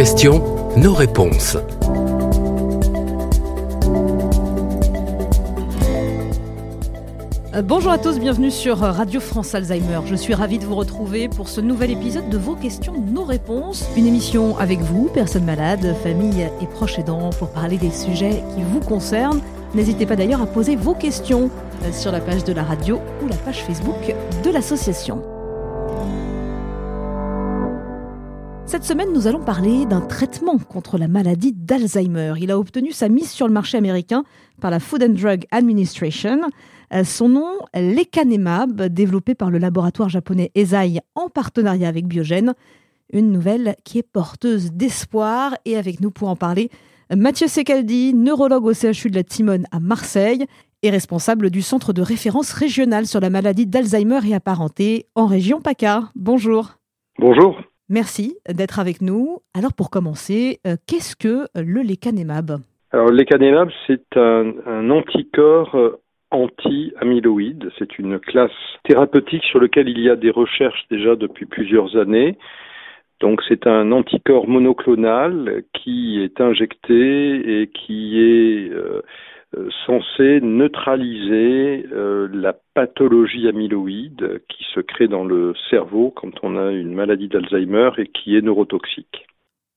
questions, nos réponses. Euh, bonjour à tous, bienvenue sur Radio France Alzheimer. Je suis ravie de vous retrouver pour ce nouvel épisode de Vos questions, nos réponses. Une émission avec vous, personnes malades, familles et proches aidants, pour parler des sujets qui vous concernent. N'hésitez pas d'ailleurs à poser vos questions euh, sur la page de la radio ou la page Facebook de l'association. Cette semaine, nous allons parler d'un traitement contre la maladie d'Alzheimer. Il a obtenu sa mise sur le marché américain par la Food and Drug Administration. Euh, son nom, lecanemab, développé par le laboratoire japonais Eisai en partenariat avec Biogen. Une nouvelle qui est porteuse d'espoir. Et avec nous pour en parler, Mathieu Secaldi, neurologue au CHU de la Timone à Marseille et responsable du centre de référence régional sur la maladie d'Alzheimer et apparentés en région PACA. Bonjour. Bonjour. Merci d'être avec nous. Alors pour commencer, euh, qu'est-ce que le lecanemab? Alors le lecanemab, c'est un, anticorps euh, anti-amyloïde. C'est une classe thérapeutique sur laquelle il y a des recherches déjà depuis plusieurs années. Donc c'est un anticorps monoclonal qui est injecté et qui est euh, euh, censé neutraliser euh, la pathologie amyloïde qui se crée dans le cerveau quand on a une maladie d'Alzheimer et qui est neurotoxique.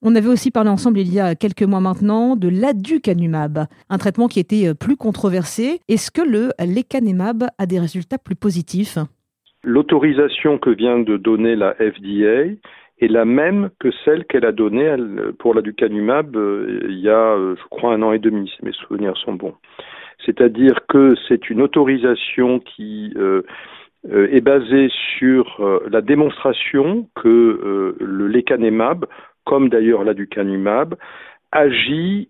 On avait aussi parlé ensemble il y a quelques mois maintenant de l'aducanumab, un traitement qui était euh, plus controversé. Est-ce que le lecanemab a des résultats plus positifs? L'autorisation que vient de donner la FDA est la même que celle qu'elle a donnée pour l'aducanumab euh, il y a, euh, je crois, un an et demi, si mes souvenirs sont bons. C'est-à-dire que c'est une autorisation qui euh, est basée sur la démonstration que le lecanemab, comme d'ailleurs l'aducanumab, agit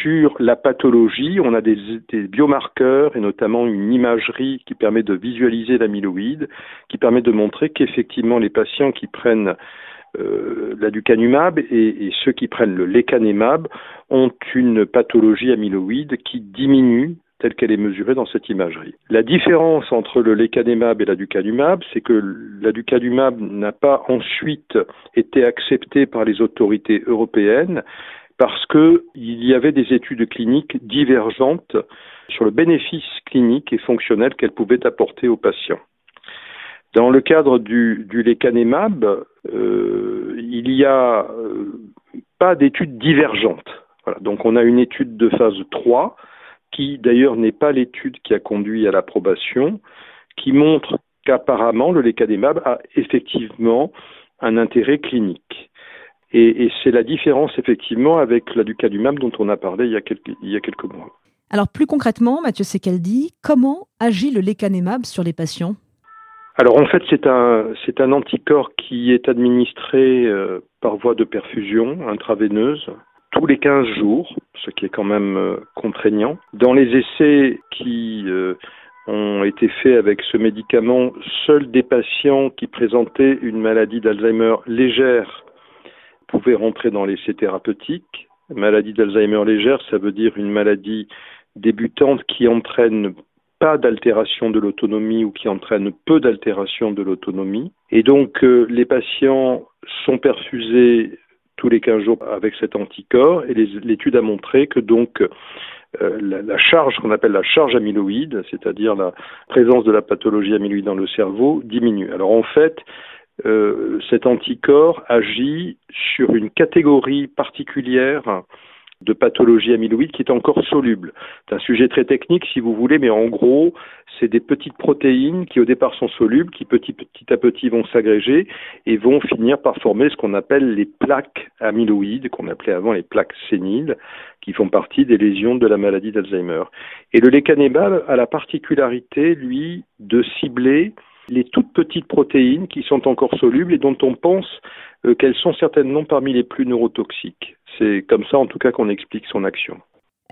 sur la pathologie. On a des, biomarqueurs et notamment une imagerie qui permet de visualiser l'amyloïde, qui permet de montrer qu'effectivement les patients qui prennent euh, l'aducanumab et, ceux qui prennent le lecanemab ont une pathologie amyloïde qui diminue telle qu'elle est mesurée dans cette imagerie. La différence entre le lecanemab et l'aducanumab, c'est que l'aducanumab n'a pas ensuite été accepté par les autorités européennes parce qu'il y avait des études cliniques divergentes sur le bénéfice clinique et fonctionnel qu'elle pouvait apporter aux patients. Dans le cadre du, du lecanemab, euh, il n'y a euh, pas d'études divergentes. Voilà. Donc on a une étude de phase 3 qui d'ailleurs n'est pas l'étude qui a conduit à l'approbation, qui montre qu'apparemment le lecanemab a effectivement un intérêt clinique. Et, et c'est la différence effectivement avec l'aducanumab dont on a parlé il y a quelques, il y a quelques mois. Alors plus concrètement, Mathieu Secaldi, comment agit le lecanemab sur les patients? Alors en fait, c'est un c'est un anticorps qui est administré euh, par voie de perfusion intraveineuse tous les 15 jours, ce qui est quand même euh, contraignant. Dans les essais qui euh, ont été faits avec ce médicament, seuls des patients qui présentaient une maladie d'Alzheimer légère pouvaient rentrer dans l'essai thérapeutique. Maladie d'Alzheimer légère, ça veut dire une maladie débutante qui entraîne pas d'altération de l'autonomie ou qui entraîne peu d'altération de l'autonomie. Et donc euh, les patients sont perfusés tous les 15 jours avec cet anticorps et l'étude a montré que donc euh, la, la, charge qu'on appelle la charge amyloïde, c'est-à-dire la présence de la pathologie amyloïde dans le cerveau, diminue. Alors en fait, euh, cet anticorps agit sur une catégorie particulière de pathologie amyloïde qui est encore soluble. C'est un sujet très technique si vous voulez, mais en gros, c'est des petites protéines qui au départ sont solubles, qui petit, petit à petit vont s'agréger et vont finir par former ce qu'on appelle les plaques amyloïdes, qu'on appelait avant les plaques séniles, qui font partie des lésions de la maladie d'Alzheimer. Et le lecanemab a la particularité, lui, de cibler les toutes petites protéines qui sont encore solubles et dont on pense euh, qu'elles sont certainement parmi les plus neurotoxiques. C'est comme ça en tout cas qu'on explique son action.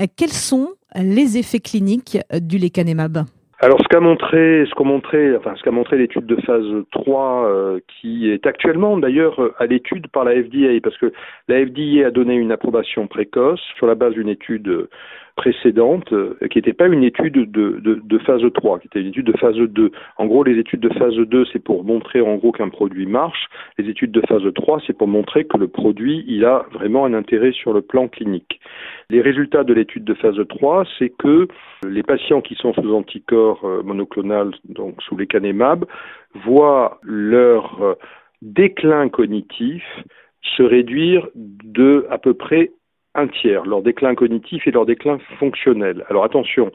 Euh, quels sont les effets cliniques euh, du lecanemab? Alors, ce qu'a montré, ce qu'a montré, enfin, ce qu'a montré l'étude de phase 3, euh, qui est actuellement d'ailleurs à l'étude par la FDA, parce que la FDA a donné une approbation précoce sur la base d'une étude précédente, euh, qui n'était pas une étude de, de, de, phase 3, qui était une étude de phase 2. En gros, les études de phase 2, c'est pour montrer en gros qu'un produit marche. Les études de phase 3, c'est pour montrer que le produit, il a vraiment un intérêt sur le plan clinique. Les résultats de l'étude de phase 3, c'est que les patients qui sont sous anticorps euh, monoclonal, donc sous les canémab, voient leur euh, déclin cognitif se réduire de à peu près un tiers, leur déclin cognitif et leur déclin fonctionnel. Alors attention,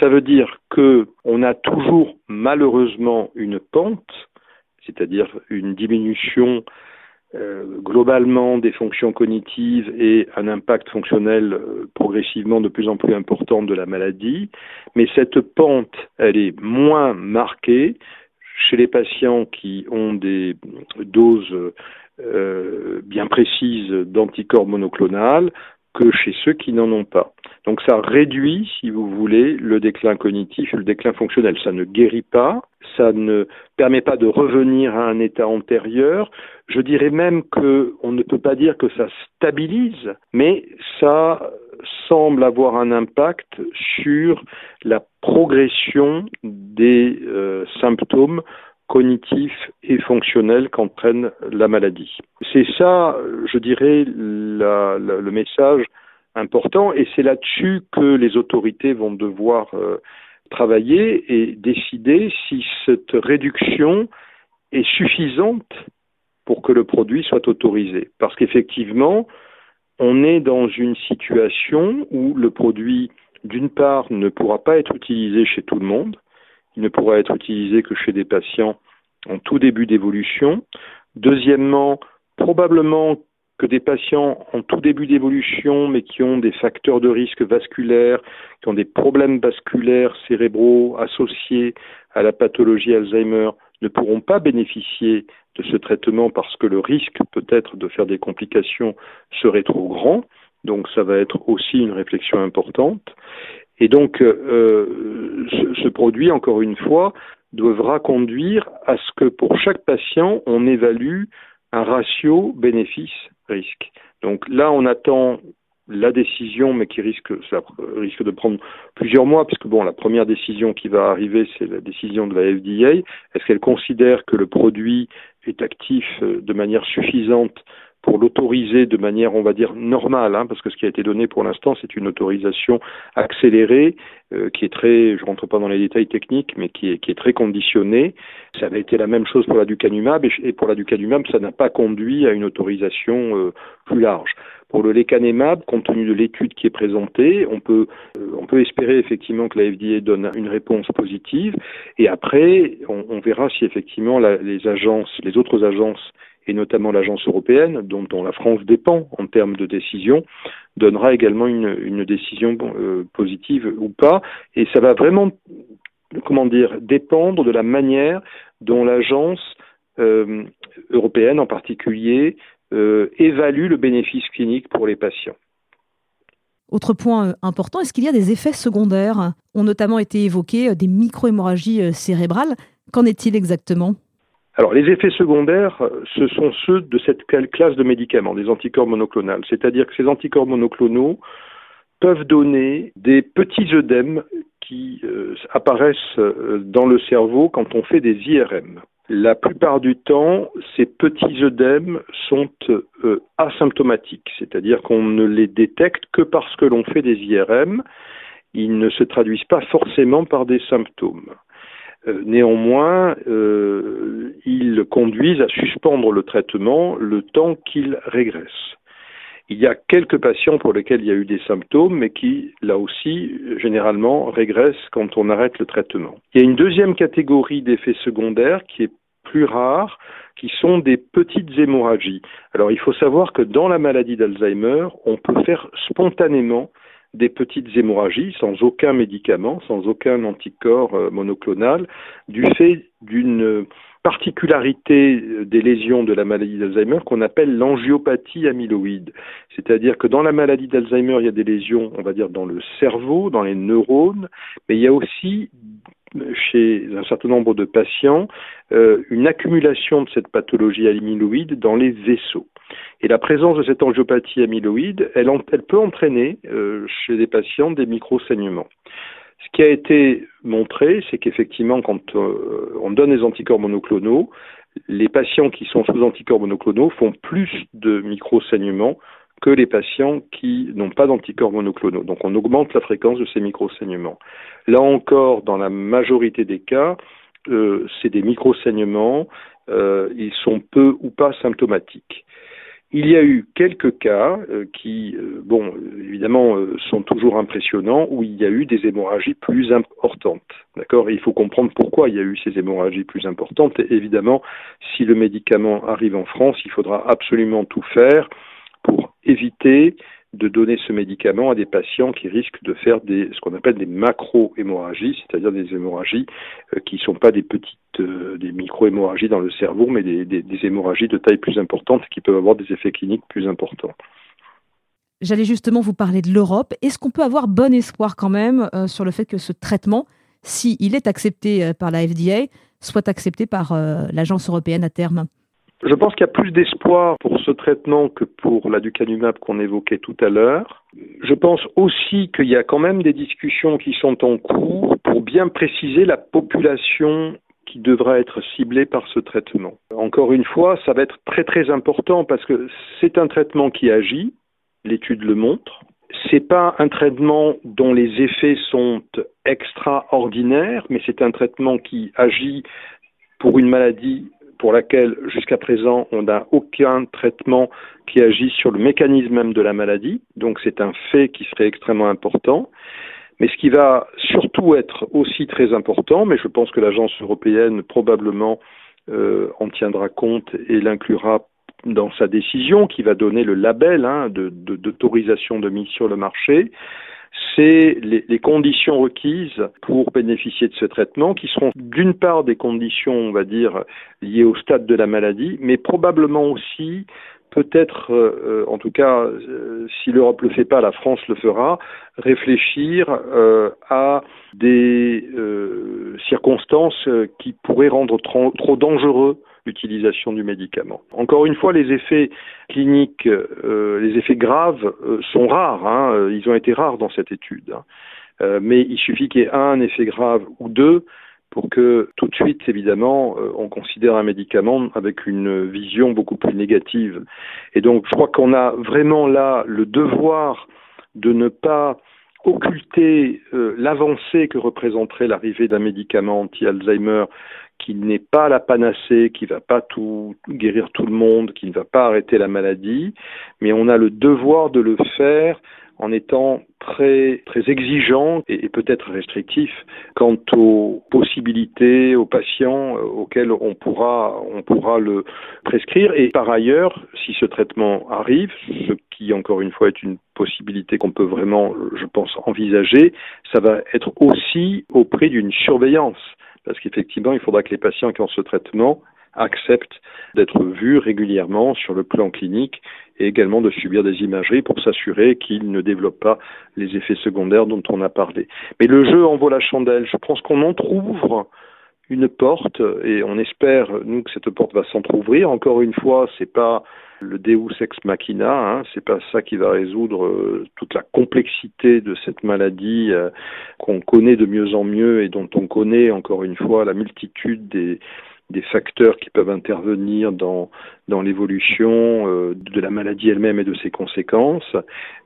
ça veut dire que on a toujours malheureusement une pente, c'est-à-dire une diminution euh, globalement des fonctions cognitives et un impact fonctionnel euh, progressivement de plus en plus important de la maladie, mais cette pente, elle est moins marquée chez les patients qui ont des doses euh, bien précises d'anticorps monoclonales que chez ceux qui n'en ont pas. Donc ça réduit, si vous voulez, le déclin cognitif le déclin fonctionnel. Ça ne guérit pas, ça ne permet pas de revenir à un état antérieur. Je dirais même que on ne peut pas dire que ça stabilise, mais ça semble avoir un impact sur la progression des euh, symptômes cognitifs et fonctionnels qu'entraîne la maladie. C'est ça, je dirais, le message important et c'est là-dessus que les autorités vont devoir euh, travailler et décider si cette réduction est suffisante pour que le produit soit autorisé. Parce qu'effectivement, on est dans une situation où le produit, d'une part, ne pourra pas être utilisé chez tout le monde, il ne pourra être utilisé que chez des patients en tout début d'évolution. Deuxièmement, probablement que des patients en tout début d'évolution, mais qui ont des facteurs de risque vasculaires, qui ont des problèmes vasculaires cérébraux associés à la pathologie Alzheimer, ne pourront pas bénéficier de ce traitement parce que le risque peut-être de faire des complications serait trop grand. Donc ça va être aussi une réflexion importante. Et donc euh, ce, ce, produit, encore une fois, devra conduire à ce que pour chaque patient, on évalue un ratio bénéfice-risque. Donc là, on attend la décision, mais qui risque, ça risque de prendre plusieurs mois, puisque bon, la première décision qui va arriver, c'est la décision de la FDA. Est-ce qu'elle considère que le produit est actif euh, de manière suffisante pour l'autoriser de manière, on va dire, normale, hein, parce que ce qui a été donné pour l'instant, c'est une autorisation accélérée, euh, qui est très, je rentre pas dans les détails techniques, mais qui est, qui est très conditionnée. Ça avait été la même chose pour la ducanumab, et, pour la ducanumab, ça n'a pas conduit à une autorisation euh, plus large. Pour le lecanemab, compte tenu de l'étude qui est présentée, on peut, euh, on peut espérer effectivement que la FDA donne une réponse positive, et après, on, on verra si effectivement la, les agences, les autres agences et notamment l'agence européenne, dont, la France dépend en termes de décision, donnera également une, décision euh, positive ou pas. Et ça va vraiment, comment dire, dépendre de la manière dont l'agence euh, européenne en particulier euh, évalue le bénéfice clinique pour les patients. Autre point important, est-ce qu'il y a des effets secondaires? Ont notamment été évoqués des micro-hémorragies cérébrales. Qu'en est-il exactement? Alors, les effets secondaires, ce sont ceux de cette classe de médicaments, des anticorps monoclonales. C'est-à-dire que ces anticorps monoclonaux peuvent donner des petits œdèmes qui euh, apparaissent euh, dans le cerveau quand on fait des IRM. La plupart du temps, ces petits œdèmes sont euh, asymptomatiques, c'est-à-dire qu'on ne les détecte que parce que l'on fait des IRM. Ils ne se traduisent pas forcément par des symptômes. Euh, néanmoins, euh, ils conduisent à suspendre le traitement le temps qu'il régresse. Il y a quelques patients pour lesquels il y a eu des symptômes, mais qui, là aussi, généralement, régressent quand on arrête le traitement. Il y a une deuxième catégorie d'effets secondaires qui est plus rare, qui sont des petites hémorragies. Alors, il faut savoir que dans la maladie d'Alzheimer, on peut faire spontanément des petites hémorragies sans aucun médicament, sans aucun anticorps euh, monoclonal, du fait d'une particularité des lésions de la maladie d'Alzheimer qu'on appelle l'angiopathie amyloïde. C'est-à-dire que dans la maladie d'Alzheimer, il y a des lésions, on va dire, dans le cerveau, dans les neurones, mais il y a aussi chez un certain nombre de patients euh, une accumulation de cette pathologie amyloïde dans les vaisseaux. Et la présence de cette angiopathie amyloïde, elle, peut entraîner euh, chez les patients des micro-saignements. Ce qui a été montré, c'est qu'effectivement, quand euh, on donne les anticorps monoclonaux, les patients qui sont sous anticorps monoclonaux font plus de micro-saignements que les patients qui n'ont pas d'anticorps monoclonaux. Donc on augmente la fréquence de ces micro-saignements. Là encore, dans la majorité des cas, euh, c'est des micro-saignements, ils sont peu ou pas symptomatiques. Il y a eu quelques cas euh, qui, euh, bon, évidemment, euh, sont toujours impressionnants, où il y a eu des hémorragies plus importantes. D'accord? Il faut comprendre pourquoi il y a eu ces hémorragies plus importantes. Et évidemment, si le médicament arrive en France, il faudra absolument tout faire pour éviter de donner ce médicament à des patients qui risquent de faire ce qu'on appelle des macro-hémorragies, c'est-à-dire des hémorragies euh, qui ne sont pas des petites, euh, des micro-hémorragies dans le cerveau, mais des, des, hémorragies de taille plus importante qui peuvent avoir des effets cliniques plus importants. J'allais justement vous parler de l'Europe. Est-ce qu'on peut avoir bon espoir quand même euh, sur le fait que ce traitement, s'il est accepté par la FDA, soit accepté par l'Agence européenne à terme? Je pense qu'il y a plus d'espoir pour ce traitement que pour l'aducanumab qu'on évoquait tout à l'heure. Je pense aussi qu'il y a quand même des discussions qui sont en cours pour bien préciser la population qui devra être ciblée par ce traitement. Encore une fois, ça va être très très important parce que c'est un traitement qui agit, l'étude le montre. C'est pas un traitement dont les effets sont extraordinaires, mais c'est un traitement qui agit pour une maladie pour laquelle jusqu'à présent on n'a aucun traitement qui agit sur le mécanisme même de la maladie. Donc c'est un fait qui serait extrêmement important. Mais ce qui va surtout être aussi très important, mais je pense que l'agence européenne probablement euh, en tiendra compte et l'inclura dans sa décision qui va donner le label hein, d'autorisation de, de mise sur le marché, c'est les, les, conditions requises pour bénéficier de ce traitement, qui seront d'une part des conditions, on va dire, liées au stade de la maladie, mais probablement aussi peut-être, euh, en tout cas, euh, si l'Europe le fait pas, la France le fera, réfléchir euh, à des circonstances qui pourraient rendre trop, trop dangereux l'utilisation du médicament. Encore une fois, les effets cliniques, euh, les effets graves euh, sont rares. Hein, ils ont été rares dans cette étude. Hein. Euh, mais il suffit qu'il y ait un effet grave ou deux pour que tout de suite, évidemment, on considère un médicament avec une vision beaucoup plus négative. Et donc, je crois qu'on a vraiment là le devoir de ne pas occulter l'avancée que représenterait l'arrivée d'un médicament anti-Alzheimer qui n'est pas la panacée, qui ne va pas tout guérir tout le monde, qui ne va pas arrêter la maladie, mais on a le devoir de le faire en étant très très exigeant et, peut-être restrictif quant aux possibilités aux patients euh, auxquels on pourra on pourra le prescrire. Et par ailleurs si ce traitement arrive ce qui encore une fois est une possibilité qu'on peut vraiment je pense envisager ça va être aussi au prix d'une surveillance parce qu'effectivement, il faudra que les patients qui ont ce traitement acceptent d'être vus régulièrement sur le plan clinique et également de subir des imageries pour s'assurer qu'ils ne développent pas les effets secondaires dont on a parlé. Mais le jeu en vaut la chandelle. Je pense qu'on entrouvre une porte et on espère nous que cette porte va s'entrouvrir. Encore une fois, c'est pas le Deus ex machina, hein, c'est pas ça qui va résoudre euh, toute la complexité de cette maladie euh, qu'on connaît de mieux en mieux et dont on connaît encore une fois la multitude des des facteurs qui peuvent intervenir dans, dans l'évolution euh, de la maladie elle-même et de ses conséquences,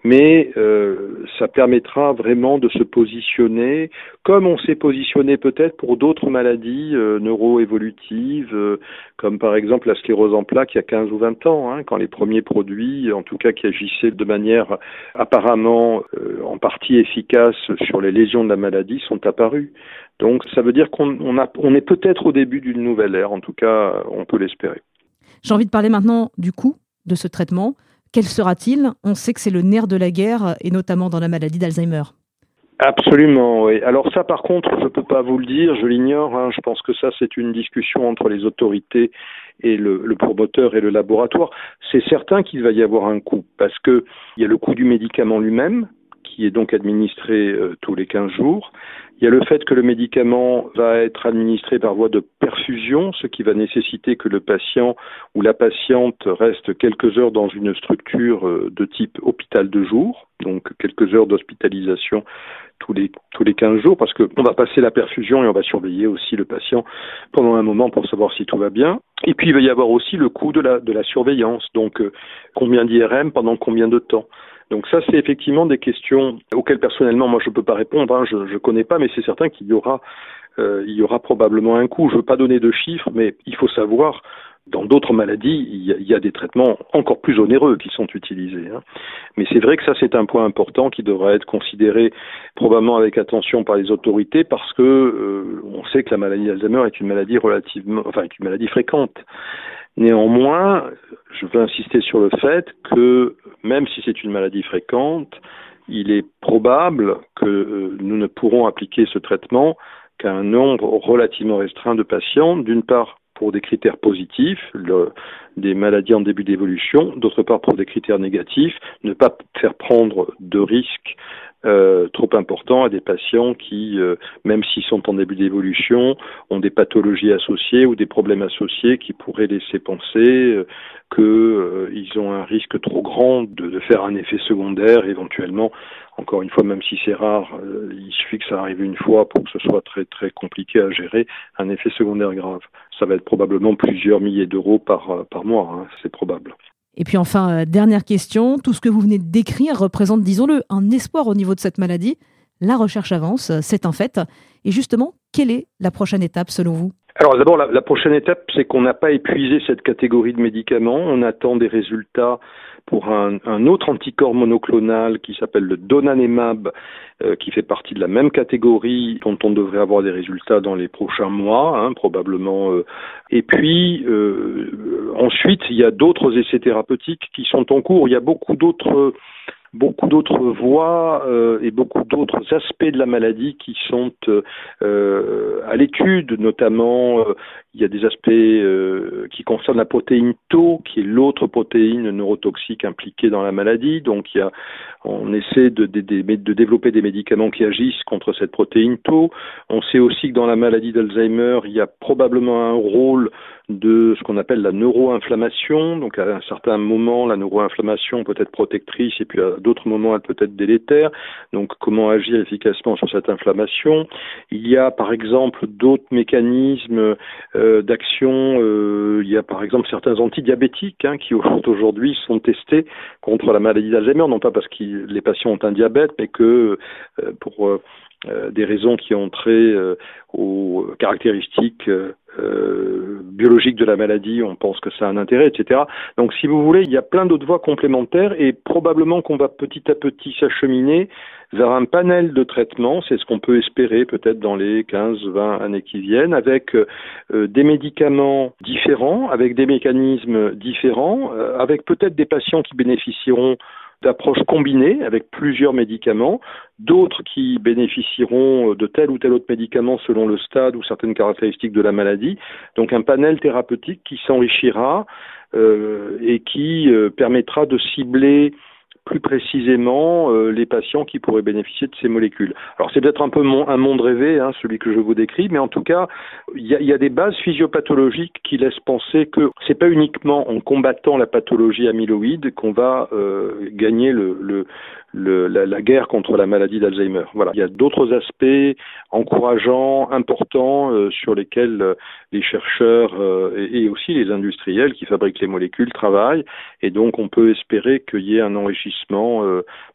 mais euh, ça permettra vraiment de se positionner comme on s'est positionné peut-être pour d'autres maladies euh, neuroévolutives, comme par exemple la sclérose en plaques il y a 15 ou 20 ans, hein, quand les premiers produits, en tout cas qui agissaient de manière apparemment en partie efficace sur les lésions de la maladie, sont apparus. Donc ça veut dire qu'on on est peut-être au début d'une nouvelle ère, en tout cas on peut l'espérer. J'ai envie de parler maintenant du coût de ce traitement. Quel sera-t-il? On sait que c'est le nerf de la guerre, et notamment dans la maladie d'Alzheimer. Absolument, oui. Alors ça, par contre, je ne peux pas vous le dire, je l'ignore. Hein. Je pense que ça, c'est une discussion entre les autorités et le, promoteur et le laboratoire. C'est certain qu'il va y avoir un coût, parce qu'il y a le coût du médicament lui-même, qui est donc administré tous les 15 jours. Il y a le fait que le médicament va être administré par voie de perfusion, ce qui va nécessiter que le patient ou la patiente reste quelques heures dans une structure euh, de type hôpital de jour, donc quelques heures d'hospitalisation tous les tous les 15 jours parce qu'on va passer la perfusion et on va surveiller aussi le patient pendant un moment pour savoir si tout va bien. Et puis il va y avoir aussi le coût de la de la surveillance, donc euh, combien d'IRM pendant combien de temps? Donc ça, c'est effectivement des questions auxquelles personnellement, moi, je ne peux pas répondre. Hein, je ne connais pas, mais c'est certain qu'il y aura, euh, il y aura probablement un coût. Je ne veux pas donner de chiffres, mais il faut savoir dans d'autres maladies, il y, a, des traitements encore plus onéreux qui sont utilisés. Hein. Mais c'est vrai que ça, c'est un point important qui devra être considéré probablement avec attention par les autorités parce que euh, on sait que la maladie d'Alzheimer est une maladie relativement, enfin, est une maladie fréquente. Néanmoins, je veux insister sur le fait que même si c'est une maladie fréquente, il est probable que euh, nous ne pourrons appliquer ce traitement qu'à un nombre relativement restreint de patients, d'une part pour des critères positifs, des maladies en début d'évolution, d'autre part pour des critères négatifs, ne pas faire prendre de risques euh, trop important à des patients qui, euh, même s'ils sont en début d'évolution, ont des pathologies associées ou des problèmes associés qui pourraient laisser penser euh, qu'ils ont un risque trop grand de, de, faire un effet secondaire éventuellement. Encore une fois, même si c'est rare, il suffit que ça arrive une fois pour que ce soit très très compliqué à gérer, un effet secondaire grave. Ça va être probablement plusieurs milliers d'euros par, par mois, hein, c'est probable. Et puis enfin, euh, dernière question, tout ce que vous venez de décrire représente, disons-le, un espoir au niveau de cette maladie. La recherche avance, c'est un fait. Et justement, quelle est la prochaine étape selon vous? Alors d'abord, la, prochaine étape, c'est qu'on n'a pas épuisé cette catégorie de médicaments. On attend des résultats pour un, autre anticorps monoclonal qui s'appelle le donanemab, euh, qui fait partie de la même catégorie, dont on devrait avoir des résultats dans les prochains mois, hein, probablement. Euh. Et puis euh, ensuite, il y a d'autres essais thérapeutiques qui sont en cours. Il y a beaucoup d'autres beaucoup d'autres voies et beaucoup d'autres aspects de la maladie qui sont à l'étude, notamment il y a des aspects qui concernent la protéine Tau, qui est l'autre protéine neurotoxique impliquée dans la maladie. Donc on essaie de, développer des médicaments qui agissent contre cette protéine Tau. On sait aussi que dans la maladie d'Alzheimer, il y a probablement un rôle de ce qu'on appelle la neuroinflammation. Donc à un certain moment, la neuroinflammation peut être protectrice et puis à d'autres moments, elle peut être délétère. Donc comment agir efficacement sur cette inflammation? Il y a par exemple d'autres mécanismes euh, d'action. Euh, il y a par exemple certains antidiabétiques hein, qui aujourd'hui sont testés contre la maladie d'Alzheimer, non pas parce que les patients ont un diabète, mais que euh, pour des raisons qui ont trait aux caractéristiques euh, biologique de la maladie, on pense que ça a un intérêt, etc. Donc si vous voulez, il y a plein d'autres voies complémentaires et probablement qu'on va petit à petit s'acheminer vers un panel de traitements, c'est ce qu'on peut espérer peut-être dans les 15-20 années qui viennent, avec euh, des médicaments différents, avec des mécanismes différents, euh, avec peut-être des patients qui bénéficieront d'approches combinées avec plusieurs médicaments, d'autres qui bénéficieront de tel ou tel autre médicament selon le stade ou certaines caractéristiques de la maladie. Donc un panel thérapeutique qui s'enrichira euh, et qui euh, permettra de cibler plus précisément euh, les patients qui pourraient bénéficier de ces molécules. Alors c'est peut-être un peu un monde rêvé, hein, celui que je vous décris, mais en tout cas, il y a, y a, des bases physiopathologiques qui laissent penser que c'est pas uniquement en combattant la pathologie amyloïde qu'on va euh, gagner le, le, le, la, la, guerre contre la maladie d'Alzheimer. Voilà, il y a d'autres aspects encourageants, importants, euh, sur lesquels euh, les chercheurs euh, et, et, aussi les industriels qui fabriquent les molécules travaillent, et donc on peut espérer qu'il y ait un enrichissement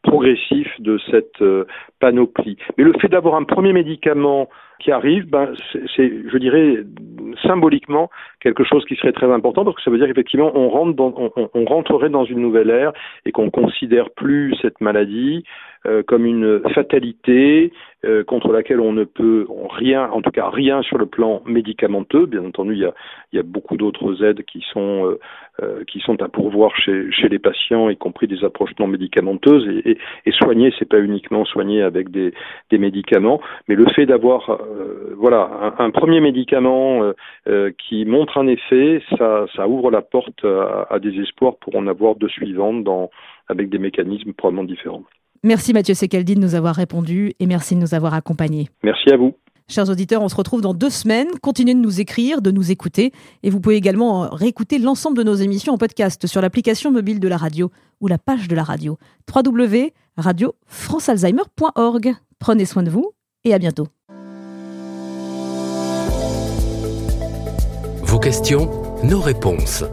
progressif de cette panoplie. Mais le fait d'avoir un premier médicament qui arrive, ben, c'est, je dirais, symboliquement quelque chose qui serait très important parce que ça veut dire qu'effectivement on rentre dans, on, on rentrerait dans une nouvelle ère et qu'on considère plus cette maladie euh, comme une fatalité euh, contre laquelle on ne peut rien, en tout cas rien sur le plan médicamenteux. Bien entendu, il y a, il y a beaucoup d'autres aides qui sont euh, qui sont à pourvoir chez, chez les patients, y compris des approches non médicamenteuses. Et, et, et soigner, c'est pas uniquement soigner avec des, des médicaments, mais le fait d'avoir voilà un, premier médicament qui montre un effet, ça, ça ouvre la porte à, à des espoirs pour en avoir de suivantes dans avec des mécanismes probablement différents. Merci Mathieu Sekeldi de nous avoir répondu et merci de nous avoir accompagnés. Merci à vous. Chers auditeurs, on se retrouve dans deux semaines. Continuez de nous écrire, de nous écouter. Et vous pouvez également réécouter l'ensemble de nos émissions en podcast sur l'application mobile de la radio ou la page de la radio. www.radiofrancealzheimer.org. Prenez soin de vous et à bientôt. Vos questions, nos réponses.